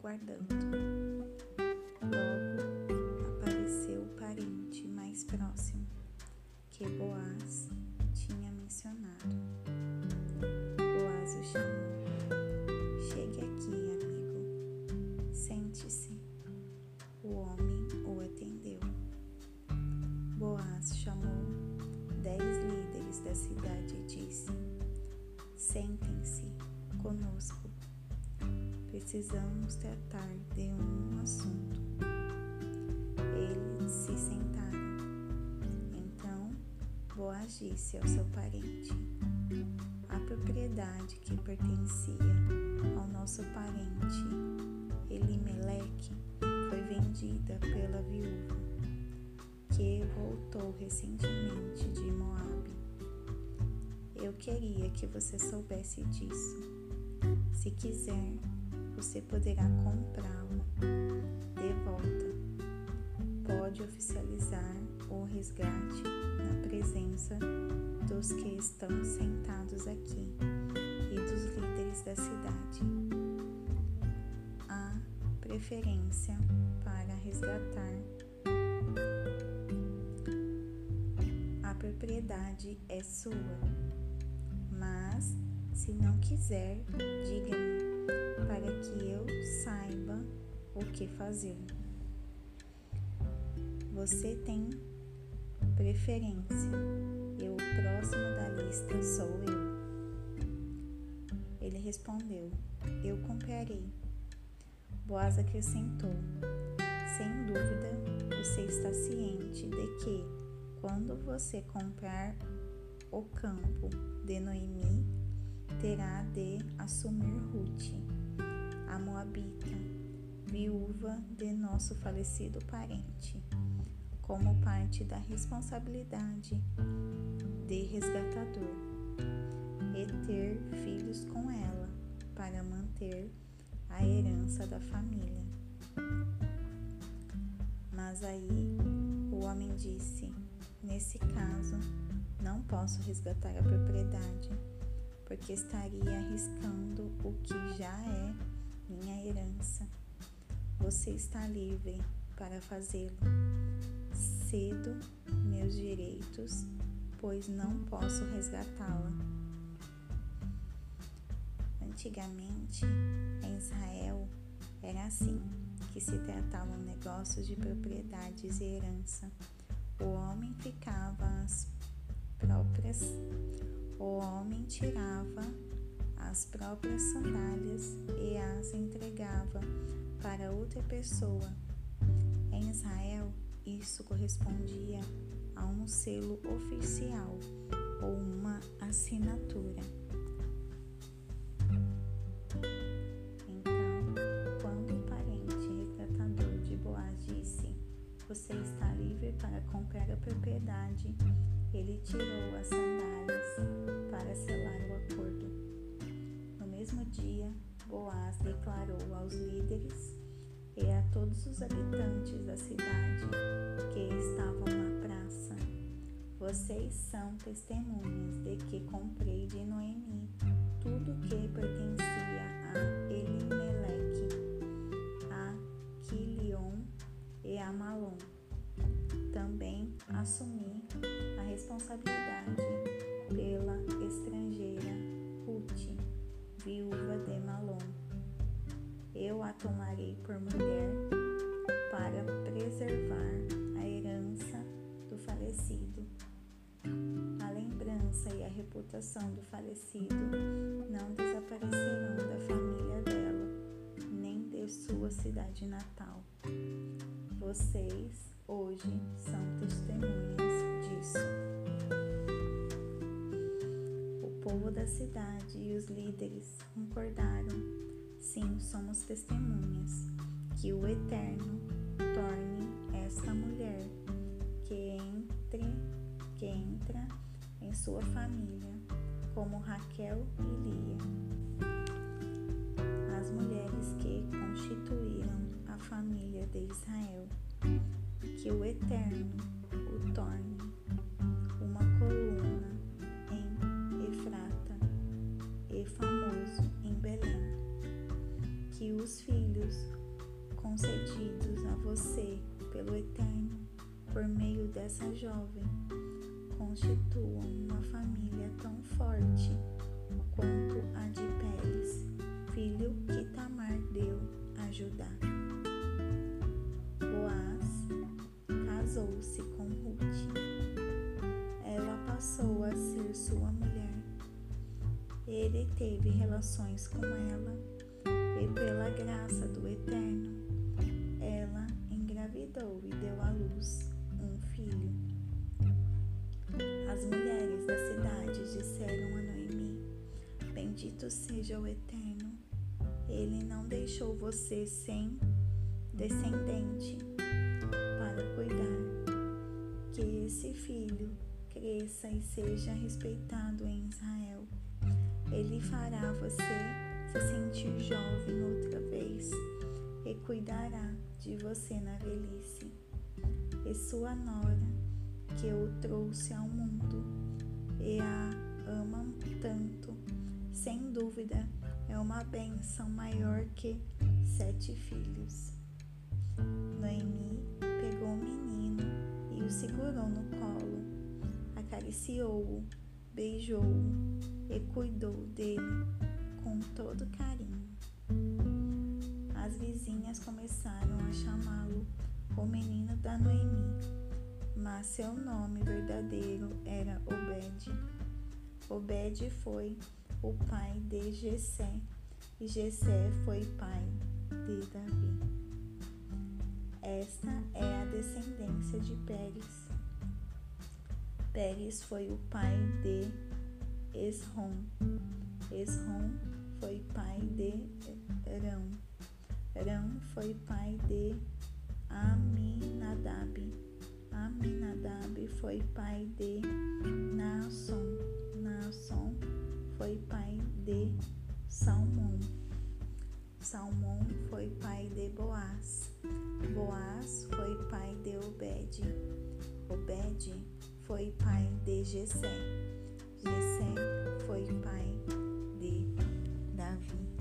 aguardando. Logo apareceu o parente mais próximo que Boaz tinha mencionado. Boaz o chamou. Chegue aqui, amigo. Sente-se. O homem o atendeu. Boaz chamou dez líderes da cidade e disse: Sentem-se conosco. Precisamos tratar de um assunto. Eles se sentaram. Então, Boaz disse ao seu parente: A propriedade que pertencia ao nosso parente Elimeleque foi vendida pela viúva que voltou recentemente de Moabe. Eu queria que você soubesse disso. Se quiser, você poderá comprá-lo de volta. Pode oficializar o resgate na presença dos que estão sentados aqui e dos líderes da cidade. Há preferência para resgatar a propriedade é sua, mas se não quiser, diga-me para que eu saiba o que fazer. Você tem preferência e o próximo da lista sou eu. Ele respondeu: Eu comprarei. Boaz acrescentou: Sem dúvida, você está ciente de que, quando você comprar o campo de Noemi, terá de assumir Ruth, a Moabita, viúva de nosso falecido parente, como parte da responsabilidade de resgatador, e ter filhos com ela para manter a herança da família. Mas aí o homem disse: Nesse caso, não posso resgatar a propriedade porque estaria arriscando o que já é minha herança. Você está livre para fazê-lo. Cedo meus direitos, pois não posso resgatá-la. Antigamente, em Israel, era assim que se tratavam negócios de propriedades e herança. O homem ficava as próprias o homem tirava as próprias sandálias e as entregava para outra pessoa. Em Israel, isso correspondia a um selo oficial ou uma assinatura. Comprar a propriedade, ele tirou as sandálias para selar o acordo. No mesmo dia, Boaz declarou aos líderes e a todos os habitantes da cidade que estavam na praça: Vocês são testemunhas de que comprei de Noemi tudo que pertencia a Elimeleque, a Quilion e a Malom. Também assumi a responsabilidade pela estrangeira Ruth, viúva de Malom. Eu a tomarei por mulher para preservar a herança do falecido. A lembrança e a reputação do falecido não desaparecerão da família dela, nem de sua cidade natal. Vocês hoje são testemunhas disso. O povo da cidade e os líderes concordaram: sim, somos testemunhas, que o Eterno torne esta mulher que entre, que entra em sua família, como Raquel e Lia, as mulheres que constituíram a família de Israel que o Eterno o torne uma coluna em Efrata e famoso em Belém, que os filhos concedidos a você pelo Eterno por meio dessa jovem constituam uma família tão forte quanto a de Pérez, filho que Tamar deu a Judá. Casou-se com Ruth. Ela passou a ser sua mulher. Ele teve relações com ela e, pela graça do Eterno, ela engravidou e deu à luz um filho. As mulheres da cidade disseram a Noemi: Bendito seja o Eterno, ele não deixou você sem descendente cresça e seja respeitado em Israel. Ele fará você se sentir jovem outra vez e cuidará de você na velhice. E sua nora, que o trouxe ao mundo e a ama tanto, sem dúvida é uma bênção maior que sete filhos. Noemi pegou o menino e o segurou no colo, acariciou-o, beijou-o e cuidou dele com todo carinho. As vizinhas começaram a chamá-lo o menino da Noemi, mas seu nome verdadeiro era Obed. Obed foi o pai de Jessé e Jessé foi pai de Davi. Esta é a descendência de Pérez. Pérez foi o pai de Esrom. Esrom foi pai de Rão. Rão foi pai de Aminadab. Aminadab foi pai de Naasson. Naasson foi pai de Salmão. Salmão foi pai de Boaz. Boaz foi pai de Obed. Obed foi pai de Gesem. Gesem foi pai de Davi.